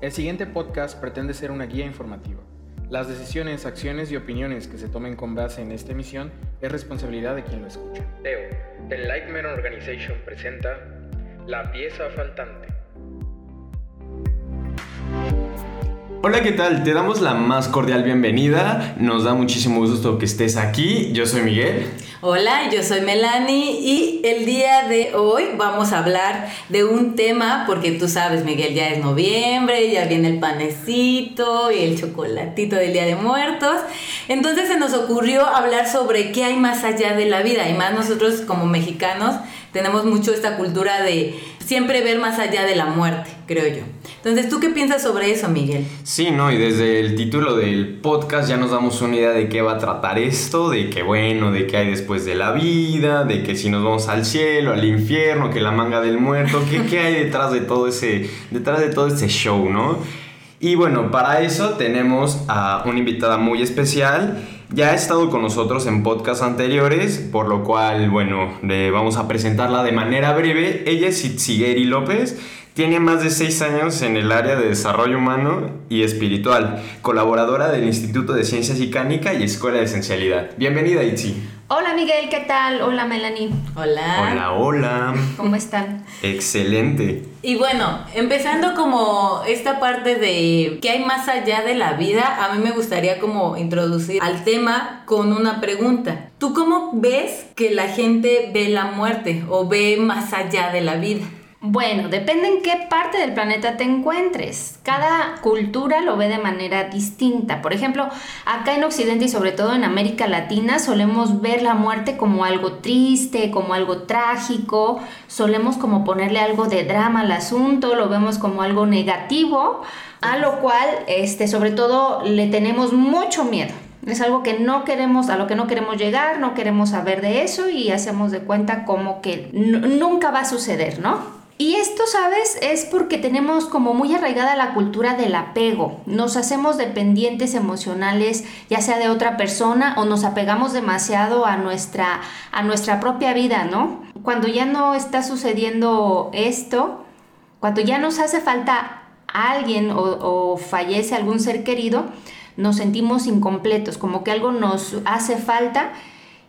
El siguiente podcast pretende ser una guía informativa. Las decisiones, acciones y opiniones que se tomen con base en esta emisión es responsabilidad de quien lo escucha. Teo, The Lightman Organization presenta La pieza faltante. Hola, ¿qué tal? Te damos la más cordial bienvenida. Nos da muchísimo gusto que estés aquí. Yo soy Miguel. Hola, yo soy Melanie y el día de hoy vamos a hablar de un tema, porque tú sabes, Miguel, ya es noviembre, ya viene el panecito y el chocolatito del Día de Muertos. Entonces se nos ocurrió hablar sobre qué hay más allá de la vida y más nosotros como mexicanos tenemos mucho esta cultura de siempre ver más allá de la muerte, creo yo. Entonces, ¿tú qué piensas sobre eso, Miguel? Sí, no, y desde el título del podcast ya nos damos una idea de qué va a tratar esto, de qué bueno, de qué hay después de la vida, de que si nos vamos al cielo, al infierno, que la manga del muerto, qué, qué hay detrás de todo ese, detrás de todo ese show, ¿no? Y bueno, para eso tenemos a una invitada muy especial. Ya ha estado con nosotros en podcasts anteriores, por lo cual, bueno, vamos a presentarla de manera breve. Ella es Itzigeri López. Tiene más de seis años en el área de desarrollo humano y espiritual, colaboradora del Instituto de Ciencias y y Escuela de Esencialidad. Bienvenida, Itzi. Hola Miguel, ¿qué tal? Hola Melanie. Hola. Hola, hola. ¿Cómo están? Excelente. Y bueno, empezando como esta parte de qué hay más allá de la vida, a mí me gustaría como introducir al tema con una pregunta. ¿Tú cómo ves que la gente ve la muerte o ve más allá de la vida? Bueno, depende en qué parte del planeta te encuentres. Cada cultura lo ve de manera distinta. Por ejemplo, acá en Occidente y sobre todo en América Latina solemos ver la muerte como algo triste, como algo trágico, solemos como ponerle algo de drama al asunto, lo vemos como algo negativo, a lo cual, este, sobre todo, le tenemos mucho miedo. Es algo que no queremos, a lo que no queremos llegar, no queremos saber de eso y hacemos de cuenta como que nunca va a suceder, ¿no? Y esto, ¿sabes? Es porque tenemos como muy arraigada la cultura del apego. Nos hacemos dependientes emocionales, ya sea de otra persona, o nos apegamos demasiado a nuestra, a nuestra propia vida, ¿no? Cuando ya no está sucediendo esto, cuando ya nos hace falta alguien o, o fallece algún ser querido, nos sentimos incompletos, como que algo nos hace falta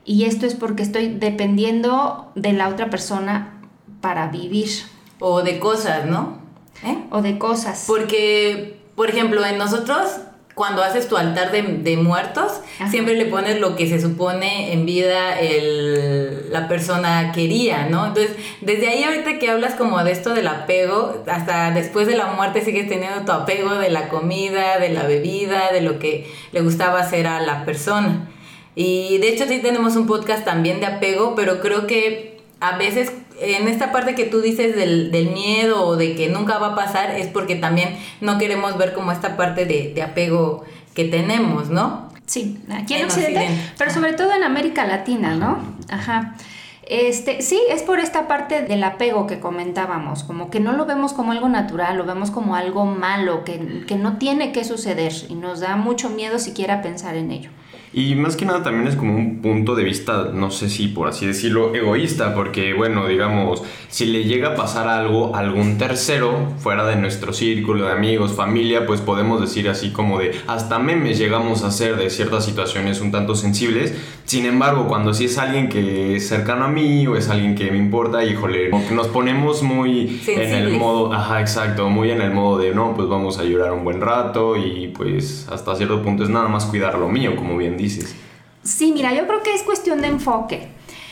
y esto es porque estoy dependiendo de la otra persona para vivir. O de cosas, ¿no? ¿Eh? O de cosas. Porque, por ejemplo, en nosotros, cuando haces tu altar de, muertos, siempre le pones lo que se supone en vida el, la persona quería, ¿no? Entonces, desde ahí ahorita que hablas como de esto del apego, hasta después de la muerte sigues teniendo tu apego de la comida, de la bebida, de lo que le gustaba hacer a la persona. Y de hecho sí tenemos un podcast también de apego, pero creo que a veces en esta parte que tú dices del, del, miedo o de que nunca va a pasar es porque también no queremos ver como esta parte de, de apego que tenemos, ¿no? Sí, aquí en, Occidente, pero sobre todo en América Latina, ¿no? Ajá. Este, sí, es por esta parte del apego que comentábamos, como que no lo vemos como algo natural, lo vemos como algo malo, que, que no tiene que suceder y nos da mucho miedo siquiera pensar en ello. Y más que nada también es como un punto de vista, no sé si por así decirlo, egoísta, porque bueno, digamos, si le llega a pasar algo a algún tercero fuera de nuestro círculo de amigos, familia, pues podemos decir así como de hasta memes llegamos a hacer de ciertas situaciones un tanto sensibles. Sin embargo, cuando si es alguien que es cercano a mí o es alguien que me importa, híjole, nos ponemos muy en el modo, ajá, exacto, muy en el modo de no, pues vamos a llorar un buen rato y pues hasta cierto punto es nada más cuidar lo mío, como bien dices. Sí, mira, yo creo que es cuestión de enfoque.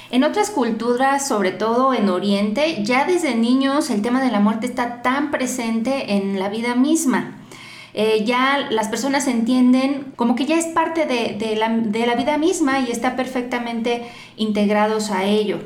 En otras culturas, sobre todo en Oriente, ya desde niños el tema de la muerte está tan presente en la vida misma. Eh, ya las personas entienden como que ya es parte de la vida misma y está perfectamente integrados a ello.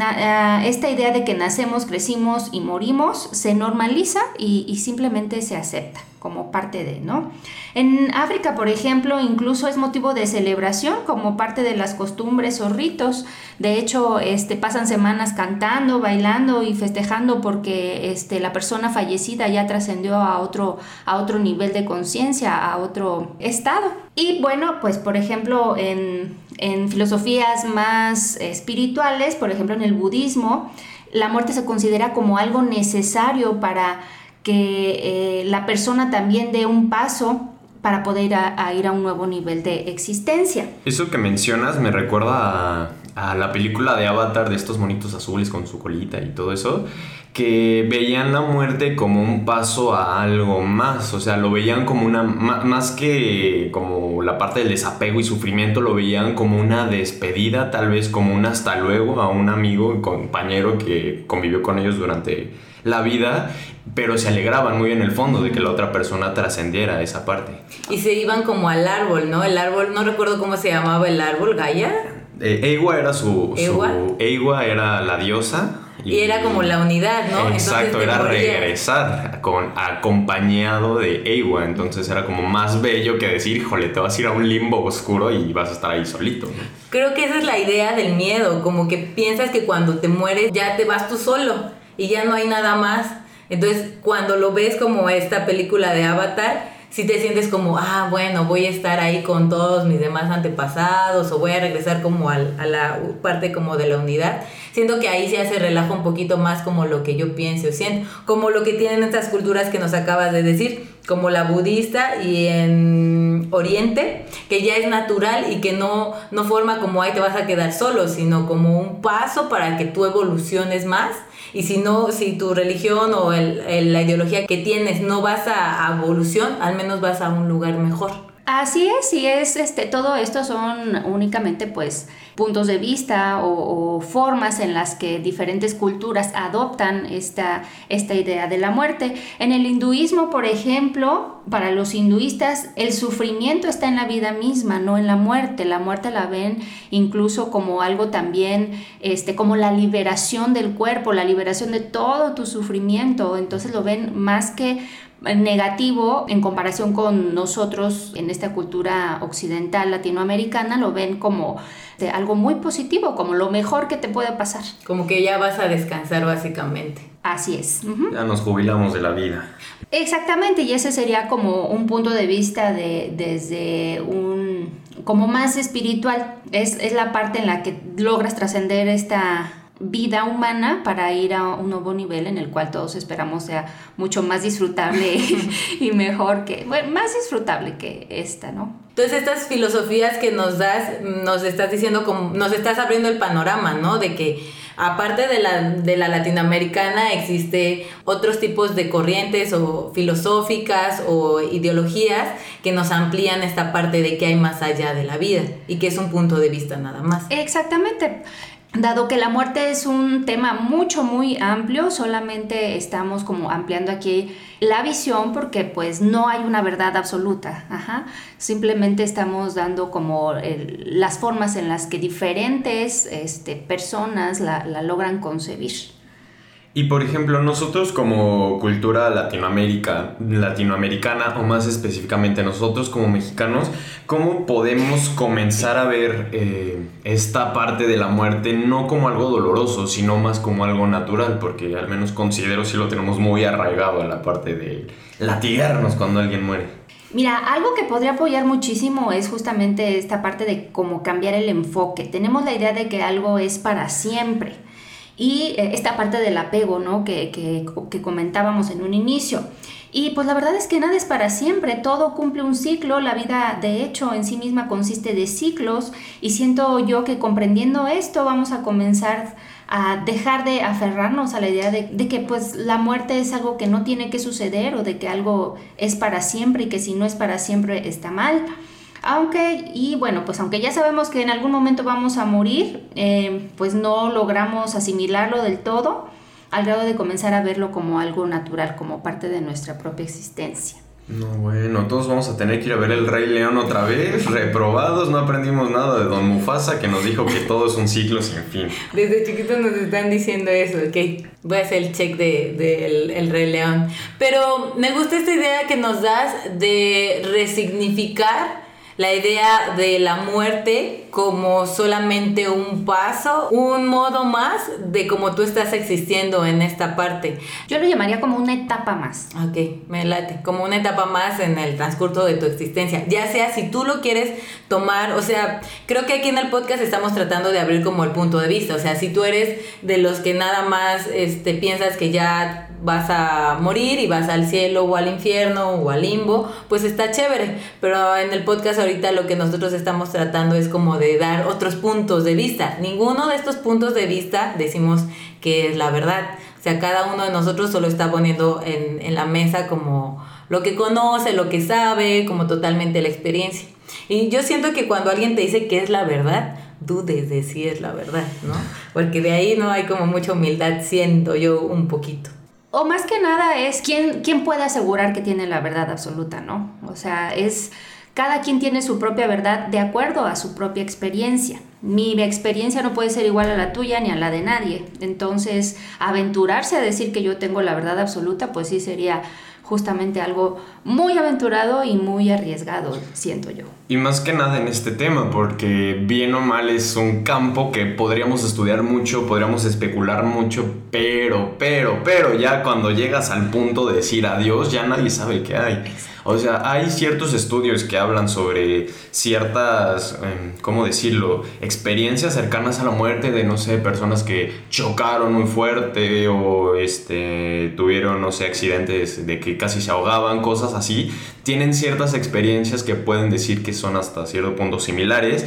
Ah, esta idea de que nacemos, crecimos y morimos se normaliza y, y, simplemente se acepta como parte de, ¿no? En África, por ejemplo, incluso es motivo de celebración como parte de las costumbres o ritos. De hecho, este, pasan semanas cantando, bailando y festejando porque este, la persona fallecida ya trascendió a otro, a otro nivel de conciencia, a otro estado. Y bueno, pues por ejemplo, en, en filosofías más espirituales, por ejemplo en el budismo, la muerte se considera como algo necesario para que eh, la persona también dé un paso para poder ir a un nuevo nivel de existencia. Eso que mencionas me recuerda a, a, la película de Avatar de estos monitos azules con su colita y todo eso, que veían la muerte como un paso a algo más, o sea, lo veían como una, más que como la parte del desapego y sufrimiento, lo veían como una despedida, tal vez como un hasta luego a un amigo, compañero que convivió con ellos durante la vida, pero se alegraban muy en el fondo de que la otra persona trascendiera esa parte. Y se iban como al árbol, ¿no? El árbol, no recuerdo cómo se llamaba el árbol, Gaia. Eh, era su, ¿Ewa? era la diosa. Y, era como la unidad, ¿no? Exacto, era regresar con, acompañado de Ewa. Entonces era como más bello que decir, híjole, te vas a ir a un limbo oscuro y vas a estar ahí solito. Creo que esa es la idea del miedo, como que piensas que cuando te mueres ya te vas tú solo y ya no hay nada más. Entonces, cuando lo ves como esta película de Avatar, si te sientes como, ah, bueno, voy a estar ahí con todos mis demás antepasados o voy a regresar como a la parte como de la unidad. Siento que ahí se hace relajo un poquito más como lo que yo pienso, siento, como lo que tienen estas culturas que nos acabas de decir, como la budista y en Oriente, que ya es natural y que no, no forma como ahí te vas a quedar solo, sino como un paso para que tú evoluciones más y si no, si tu religión o el, la ideología que tienes no vas a, a evolución, al menos vas a un lugar mejor. Así es, y es este, todo esto son únicamente pues puntos de vista o, formas en las que diferentes culturas adoptan esta, esta idea de la muerte. En el hinduismo, por ejemplo, para los hinduistas, el sufrimiento está en la vida misma, no en la muerte. La muerte la ven incluso como algo también, este, como la liberación del cuerpo, la liberación de todo tu sufrimiento. Entonces lo ven más que negativo en comparación con nosotros en esta cultura occidental latinoamericana, lo ven como de algo muy positivo, como lo mejor que te puede pasar. Como que ya vas a descansar básicamente. Así es. Ya nos jubilamos de la vida. Exactamente, y ese sería como un punto de vista de, desde un, como más espiritual. Es, es la parte en la que logras trascender esta vida humana para ir a un nuevo nivel en el cual todos esperamos sea mucho más disfrutable y mejor que, bueno, más disfrutable que esta, ¿no? Entonces estas filosofías que nos das, nos estás diciendo, como, nos estás abriendo el panorama, ¿no? De que aparte de la, de la latinoamericana existe otros tipos de corrientes o filosóficas o ideologías que nos amplían esta parte de que hay más allá de la vida y que es un punto de vista nada más. Exactamente. Dado que la muerte es un tema mucho, muy amplio, solamente estamos como ampliando aquí la visión porque pues no hay una verdad absoluta. Simplemente estamos dando como las formas en las que diferentes este, personas la logran concebir. Y por ejemplo, nosotros como cultura Latinoamérica, latinoamericana, o más específicamente nosotros como mexicanos, ¿cómo podemos comenzar a ver eh, esta parte de la muerte no como algo doloroso, sino más como algo natural? Porque al menos considero si lo tenemos muy arraigado a la parte de latigarnos cuando alguien muere. Mira, algo que podría apoyar muchísimo es justamente esta parte de cómo cambiar el enfoque. Tenemos la idea de que algo es para siempre y eh, esta parte del apego, ¿no? Que, que, comentábamos en un inicio. Y pues la verdad es que nada es para siempre, todo cumple un ciclo, la vida de hecho en sí misma consiste de ciclos y siento yo que comprendiendo esto vamos a comenzar a dejar de aferrarnos a la idea de, de, que pues la muerte es algo que no tiene que suceder o de que algo es para siempre y que si no es para siempre está mal. Aunque, y bueno, pues aunque ya sabemos que en algún momento vamos a morir, eh, pues no logramos asimilarlo del todo al grado de comenzar a verlo como algo natural, como parte de nuestra propia existencia. No, bueno, todos vamos a tener que ir a ver el Rey León otra vez, reprobados, no aprendimos nada de Don Mufasa que nos dijo que todo es un ciclo sin fin. Desde chiquitos nos están diciendo eso, ok, voy a hacer el check del de, el Rey León. Pero me gusta esta idea que nos das de resignificar la idea de la muerte como solamente un paso, un modo más de cómo tú estás existiendo en esta parte. Yo lo llamaría como una etapa más. Ok, me late, como una etapa más en el transcurso de tu existencia. Ya sea si tú lo quieres tomar, o sea, creo que aquí en el podcast estamos tratando de abrir como el punto de vista, o sea, si tú eres de los que nada más este, piensas que ya vas a morir y vas al cielo o al infierno o al limbo, pues está chévere. Pero en el podcast ahorita lo que nosotros estamos tratando es como de dar otros puntos de vista. Ninguno de estos puntos de vista decimos que es la verdad. O sea, cada uno de nosotros solo está poniendo en, en la mesa como lo que conoce, lo que sabe, como totalmente la experiencia. Y yo siento que cuando alguien te dice que es la verdad, dudes de si es la verdad, ¿no? Porque de ahí no hay como mucha humildad, siento yo un poquito. O más que nada es quién, quién puede asegurar que tiene la verdad absoluta, ¿no? O sea, es cada quien tiene su propia verdad de acuerdo a su propia experiencia. Mi experiencia no puede ser igual a la tuya ni a la de nadie. Entonces, aventurarse a decir que yo tengo la verdad absoluta, pues sí sería justamente algo muy aventurado y muy arriesgado, siento yo. Y más que nada en este tema, porque bien o mal es un campo que podríamos estudiar mucho, podríamos especular mucho, pero, pero, pero ya cuando llegas al punto de decir adiós, ya nadie sabe qué hay. O sea, hay ciertos estudios que hablan sobre ciertas, em, ¿cómo decirlo?, experiencias cercanas a la muerte de, no sé, personas que chocaron muy fuerte o este, tuvieron, no sé, accidentes de que casi se ahogaban, cosas así. Tienen ciertas experiencias que pueden decir que son hasta cierto punto similares,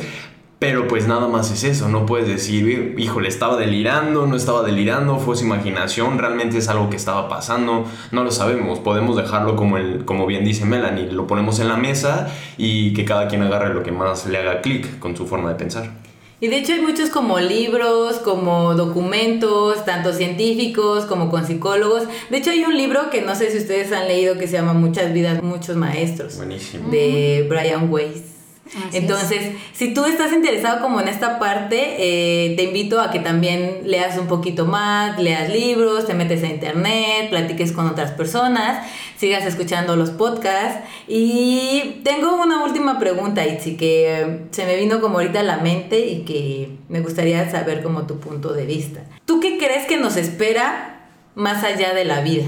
pero pues nada más es eso, no puedes decir, híjole, estaba delirando, no estaba delirando, fue su imaginación, realmente es algo que estaba pasando, no lo sabemos, podemos dejarlo como, el, como bien dice Melanie, lo ponemos en la mesa y que cada quien agarre lo que más le haga clic con su forma de pensar. Y de hecho hay muchos como libros, como documentos, tanto científicos como con psicólogos. De hecho hay un libro que no sé si ustedes han leído que se llama Muchas vidas, muchos maestros. Buenísimo. De Brian Weiss. Entonces, si tú estás interesado como en esta parte, eh, te invito a que también leas un poquito más, leas libros, te metes a internet, platiques con otras personas, sigas escuchando los podcasts. Y tengo una última pregunta, Itzi, que se me vino como ahorita a la mente y que me gustaría saber como tu punto de vista. ¿Tú qué crees que nos espera más allá de la vida?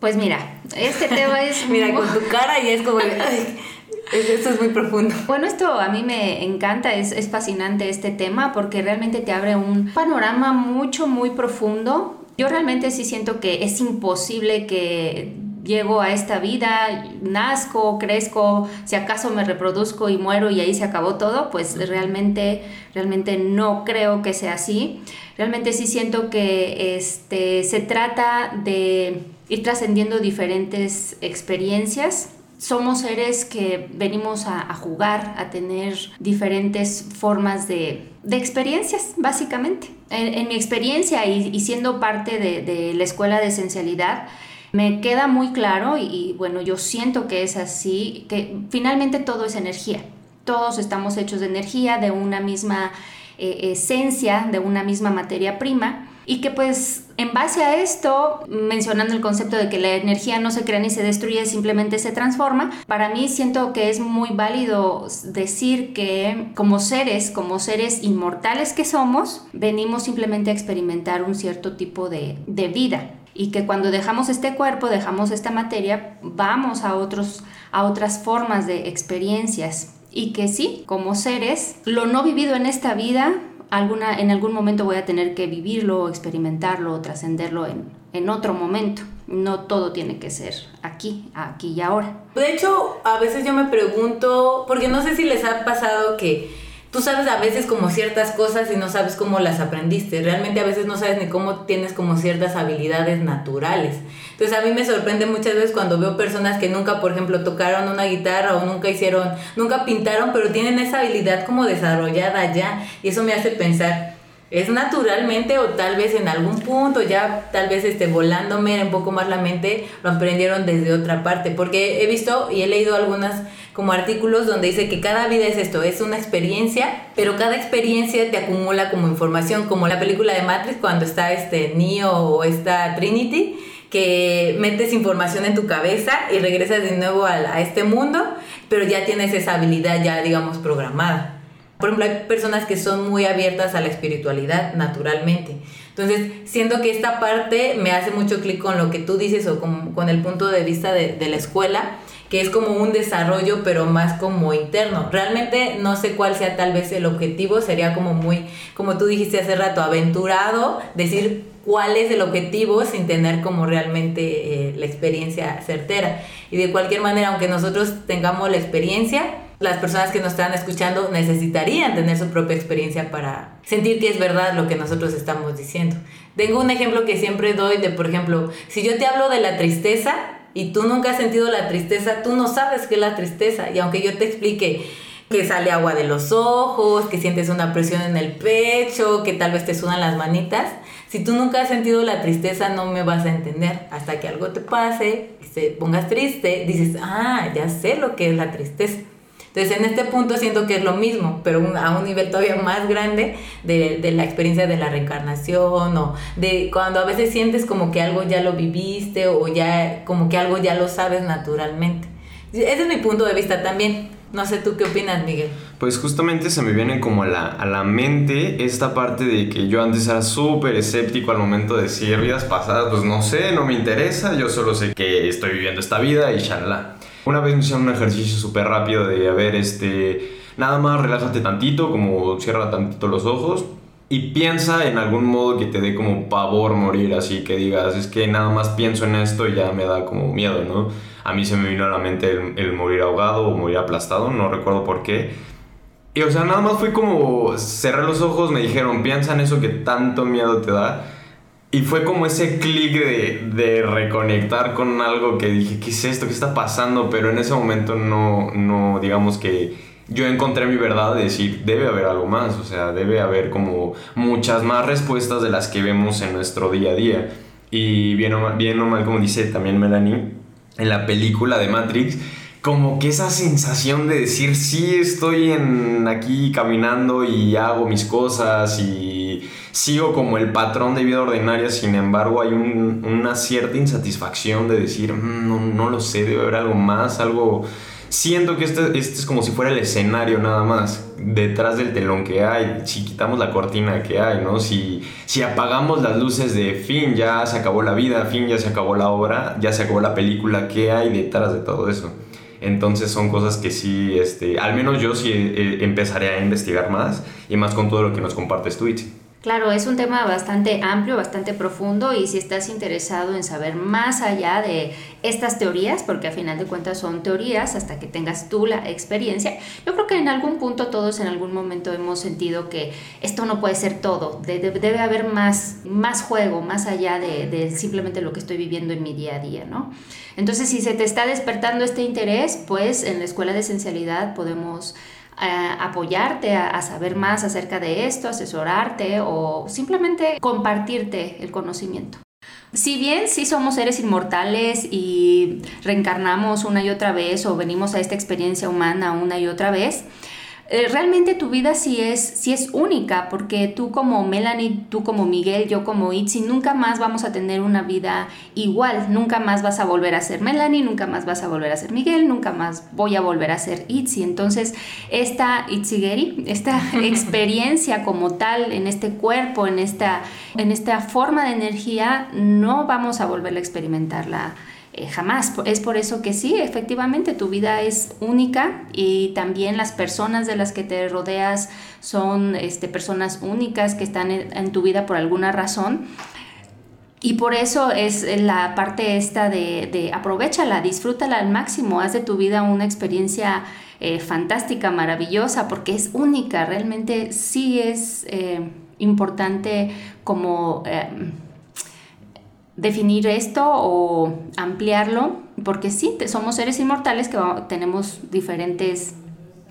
Pues mira, este tema es... mira, con tu cara y es como... Esto es muy profundo. Bueno, esto a mí me encanta, es, es fascinante este tema porque realmente te abre un panorama mucho, muy profundo. Yo realmente sí siento que es imposible que llego a esta vida, nazco, crezco, si acaso me reproduzco y muero y ahí se acabó todo, pues realmente, realmente no creo que sea así. Realmente sí siento que este, se trata de ir trascendiendo diferentes experiencias somos seres que venimos a, jugar, a tener diferentes formas de, experiencias, básicamente. En, mi experiencia y, siendo parte de, la escuela de esencialidad, me queda muy claro y, bueno, yo siento que es así, que finalmente todo es energía. Todos estamos hechos de energía, de una misma eh, esencia, de una misma materia prima y que pues en base a esto, mencionando el concepto de que la energía no se crea ni se destruye, simplemente se transforma, para mí siento que es muy válido decir que como seres, como seres inmortales que somos, venimos simplemente a experimentar un cierto tipo de, de vida. Y que cuando dejamos este cuerpo, dejamos esta materia, vamos a, otros, a otras formas de experiencias. Y que sí, como seres, lo no vivido en esta vida alguna, en algún momento voy a tener que vivirlo, experimentarlo, trascenderlo en, en otro momento. No todo tiene que ser aquí, aquí y ahora. De hecho, a veces yo me pregunto, porque no sé si les ha pasado que tú sabes a veces como ciertas cosas y no sabes cómo las aprendiste. Realmente a veces no sabes ni cómo tienes como ciertas habilidades naturales. Entonces a mí me sorprende muchas veces cuando veo personas que nunca, por ejemplo, tocaron una guitarra o nunca hicieron, nunca pintaron, pero tienen esa habilidad como desarrollada ya. Y eso me hace pensar, es naturalmente o tal vez en algún punto ya tal vez esté volándome un poco más la mente lo aprendieron desde otra parte porque he visto y he leído algunas como artículos donde dice que cada vida es esto, es una experiencia, pero cada experiencia te acumula como información, como la película de Matrix cuando está este Neo o esta Trinity, que metes información en tu cabeza y regresas de nuevo a, a este mundo, pero ya tienes esa habilidad ya digamos programada. Por ejemplo, hay personas que son muy abiertas a la espiritualidad naturalmente. Entonces, siento que esta parte me hace mucho clic con lo que tú dices o con, con el punto de vista de, de la escuela, que es como un desarrollo, pero más como interno. Realmente no sé cuál sea tal vez el objetivo, sería como muy, como tú dijiste hace rato, aventurado, decir, cuál es el objetivo sin tener como realmente eh, la experiencia certera. Y de cualquier manera, aunque nosotros tengamos la experiencia, las personas que nos están escuchando necesitarían tener su propia experiencia para sentir que es verdad lo que nosotros estamos diciendo. Tengo un ejemplo que siempre doy de, por ejemplo, si yo te hablo de la tristeza y tú nunca has sentido la tristeza, tú no sabes qué es la tristeza. Y aunque yo te explique que sale agua de los ojos, que sientes una presión en el pecho, que tal vez te sudan las manitas, si tú nunca has sentido la tristeza no me vas a entender. Hasta que algo te pase te pongas triste, dices, ah, ya sé lo que es la tristeza. Entonces, en este punto siento que es lo mismo, pero a un nivel todavía más grande de, de, la experiencia de la reencarnación o de cuando a veces sientes como que algo ya lo viviste o ya como que algo ya lo sabes naturalmente. Ese es mi punto de vista también. No sé tú qué opinas, Miguel. Pues justamente se me viene como a la, a la mente esta parte de que yo antes era súper escéptico al momento de decir vidas pasadas, pues no sé, no me interesa, yo solo sé que estoy viviendo esta vida y shalala. Una vez me hicieron un ejercicio súper rápido de, a ver, este, nada más relájate tantito, como cierra tantito los ojos y piensa en algún modo que te dé como pavor morir, así que digas, es que nada más pienso en esto y ya me da como miedo, ¿no? A mí se me vino a la mente el, el morir ahogado o morir aplastado, no recuerdo por qué. Y o sea, nada más fue como cerré los ojos, me dijeron, piensa en eso que tanto miedo te da. Y fue como ese clic de, de, reconectar con algo que dije, ¿qué es esto? ¿Qué está pasando? Pero en ese momento no, no, digamos que yo encontré mi verdad de decir, debe haber algo más, o sea, debe haber como muchas más respuestas de las que vemos en nuestro día a día. Y bien o mal, bien o mal como dice también Melanie, en la película de Matrix, como que esa sensación de decir, sí, estoy en aquí caminando y hago mis cosas y sigo como el patrón de vida ordinaria, sin embargo hay un, una cierta insatisfacción de decir, mm, no, no, lo sé, debe haber algo más, algo... Siento que este, este es como si fuera el escenario nada más, detrás del telón que hay, si quitamos la cortina que hay, ¿no? Si, si apagamos las luces de fin, ya se acabó la vida, fin, ya se acabó la obra, ya se acabó la película, ¿qué hay detrás de todo eso? Entonces son cosas que sí, este, al menos yo sí eh, empezaré a investigar más y más con todo lo que nos compartes tú, Itzi. Claro, es un tema bastante amplio, bastante profundo y si estás interesado en saber más allá de estas teorías, porque a final de cuentas son teorías hasta que tengas tú la experiencia, yo creo que en algún punto todos en algún momento hemos sentido que esto no puede ser todo, debe haber más, más juego, más allá de, de simplemente lo que estoy viviendo en mi día a día, ¿no? Entonces, si se te está despertando este interés, pues en la escuela de esencialidad podemos apoyarte a, a, saber más acerca de esto, asesorarte o simplemente compartirte el conocimiento. Si bien sí somos seres inmortales y reencarnamos una y otra vez o venimos a esta experiencia humana una y otra vez, eh, realmente tu vida sí es, sí es única, porque tú como Melanie, tú como Miguel, yo como Itzi, nunca más vamos a tener una vida igual, nunca más vas a volver a ser Melanie, nunca más vas a volver a ser Miguel, nunca más voy a volver a ser Itzi. Entonces, esta Itzigeri, esta experiencia como tal en este cuerpo, en esta, en esta forma de energía, no vamos a volver a experimentarla eh, jamás. Es por eso que sí, efectivamente, tu vida es única y también las personas de las que te rodeas son este, personas únicas que están en, tu vida por alguna razón. Y por eso es la parte esta de, de aprovechala, disfrútala al máximo, haz de tu vida una experiencia eh, fantástica, maravillosa, porque es única, realmente sí es eh, importante como definir esto o ampliarlo, porque sí, somos seres inmortales que tenemos diferentes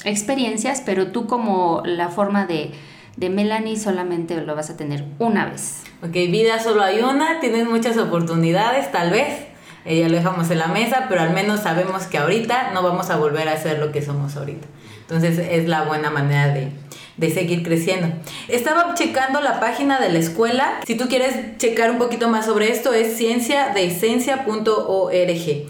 experiencias, pero tú como la forma de, de Melanie solamente lo vas a tener una vez. Ok, vida solo hay una, tienes muchas oportunidades, tal vez. Eh, lo dejamos en la mesa, pero al menos sabemos que ahorita no vamos a volver a ser lo que somos ahorita. Entonces es la buena manera de, de seguir creciendo. Estaba checando la página de la escuela. Si tú quieres checar un poquito más sobre esto, es cienciadeesencia.org. Ahí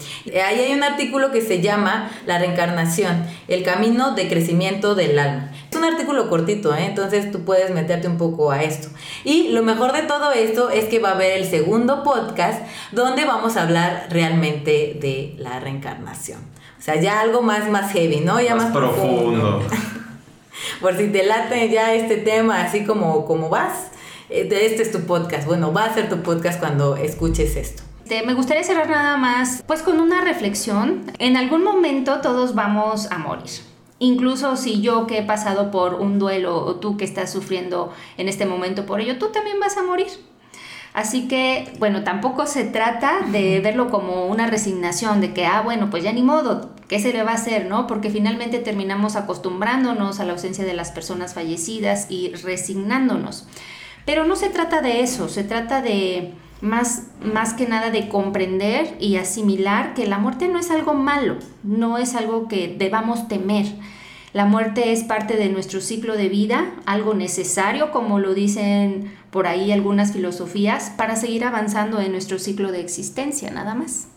hay un artículo que se llama La reencarnación, el camino de crecimiento del alma. Es un artículo cortito, ¿eh? entonces tú puedes meterte un poco a esto. Y lo mejor de todo esto es que va a haber el segundo podcast donde vamos a hablar realmente de la reencarnación. O sea, ya algo más, más heavy, ¿no? Ya más, profundo. Por si te late ya este tema así como, como vas, eh, este es tu podcast. Bueno, va a ser tu podcast cuando escuches esto. Me gustaría cerrar nada más, pues con una reflexión. En algún momento todos vamos a morir. Incluso si yo que he pasado por un duelo o tú que estás sufriendo en este momento por ello, tú también vas a morir. Así que, bueno, tampoco se trata de verlo como una resignación, de que, ah, bueno, pues ya ni modo, ¿qué se le va a hacer, no? Porque finalmente terminamos acostumbrándonos a la ausencia de las personas fallecidas y resignándonos. Pero no se trata de eso, se trata de más, más que nada de comprender y asimilar que la muerte no es algo malo, no es algo que debamos temer. La muerte es parte de nuestro ciclo de vida, algo necesario, como lo dicen por ahí algunas filosofías, para seguir avanzando en nuestro ciclo de existencia, nada más.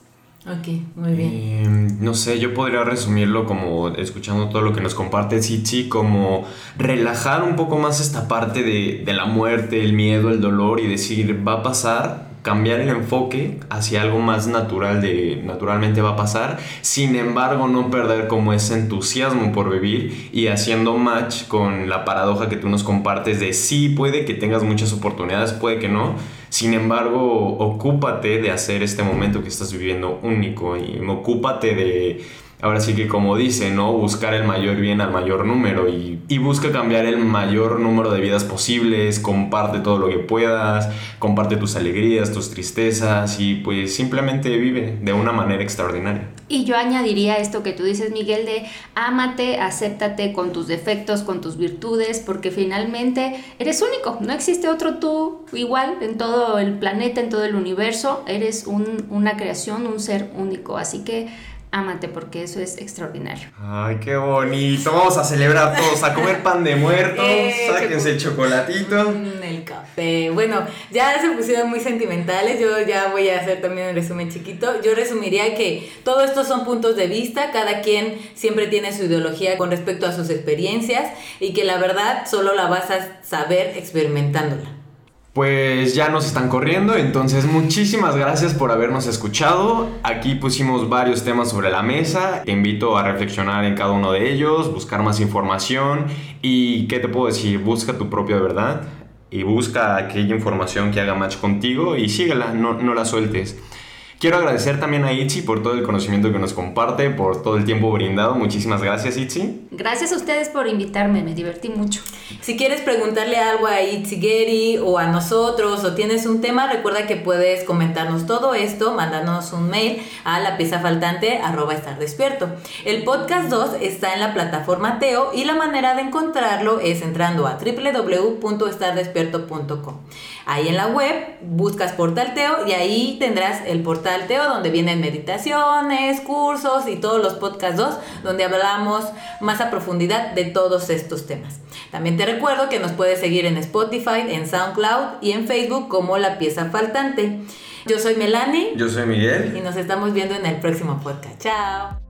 Ok, muy bien. Em, no sé, yo podría resumirlo como, escuchando todo lo que nos comparte Chichi, como relajar un poco más esta parte de, de la muerte, el miedo, el dolor y decir, va a pasar, cambiar el enfoque hacia algo más natural de naturalmente va a pasar, sin embargo no perder como ese entusiasmo por vivir y haciendo match con la paradoja que tú nos compartes de sí puede que tengas muchas oportunidades, puede que no, sin embargo ocúpate de hacer este momento que estás viviendo único y ocúpate de ahora sí que como dice, ¿no? Buscar el mayor bien al mayor número y, busca cambiar el mayor número de vidas posibles, comparte todo lo que puedas, comparte tus alegrías, tus tristezas y pues simplemente vive de una manera extraordinaria. Y yo añadiría esto que tú dices, Miguel, de ámate, acéptate con tus defectos, con tus virtudes, porque finalmente eres único, no existe otro tú igual en todo el planeta, en todo el universo, eres una creación, un ser único, así que ámate porque eso es extraordinario. Ay, qué bonito. Vamos a celebrar todos, a comer pan de muertos, eh, sáquense el chocolatito. Mm, el café. Bueno, ya se pusieron muy sentimentales, yo ya voy a hacer también un resumen chiquito. Yo resumiría que todo esto son puntos de vista, cada quien siempre tiene su ideología con respecto a sus experiencias y que la verdad solo la vas a saber experimentándola pues ya nos están corriendo, entonces muchísimas gracias por habernos escuchado. Aquí pusimos varios temas sobre la mesa, te invito a reflexionar en cada uno de ellos, buscar más información y qué te puedo decir, busca tu propia verdad y busca aquella información que haga match contigo y síguela, no, no la sueltes. Quiero agradecer también a Itzi por todo el conocimiento que nos comparte, por todo el tiempo brindado. Muchísimas gracias, Itzi. Gracias a ustedes por invitarme, me divertí mucho. Si quieres preguntarle algo a Itzi Geri o a nosotros o tienes un tema, recuerda que puedes comentarnos todo esto, mandarnos un mail a la pieza faltante arroba estar despierto. El podcast 2 está en la plataforma Teo y la manera de encontrarlo es entrando a www.estardespierto.com. Ahí en la web buscas Portal Teo y ahí tendrás el Portal Teo donde vienen meditaciones, cursos y todos los podcasts 2 donde hablamos más a profundidad de todos estos temas. También te recuerdo que nos puedes seguir en Spotify, en SoundCloud y en Facebook como La Pieza Faltante. Yo soy Melanie. Yo soy Miguel. Y nos estamos viendo en el próximo podcast. Chao.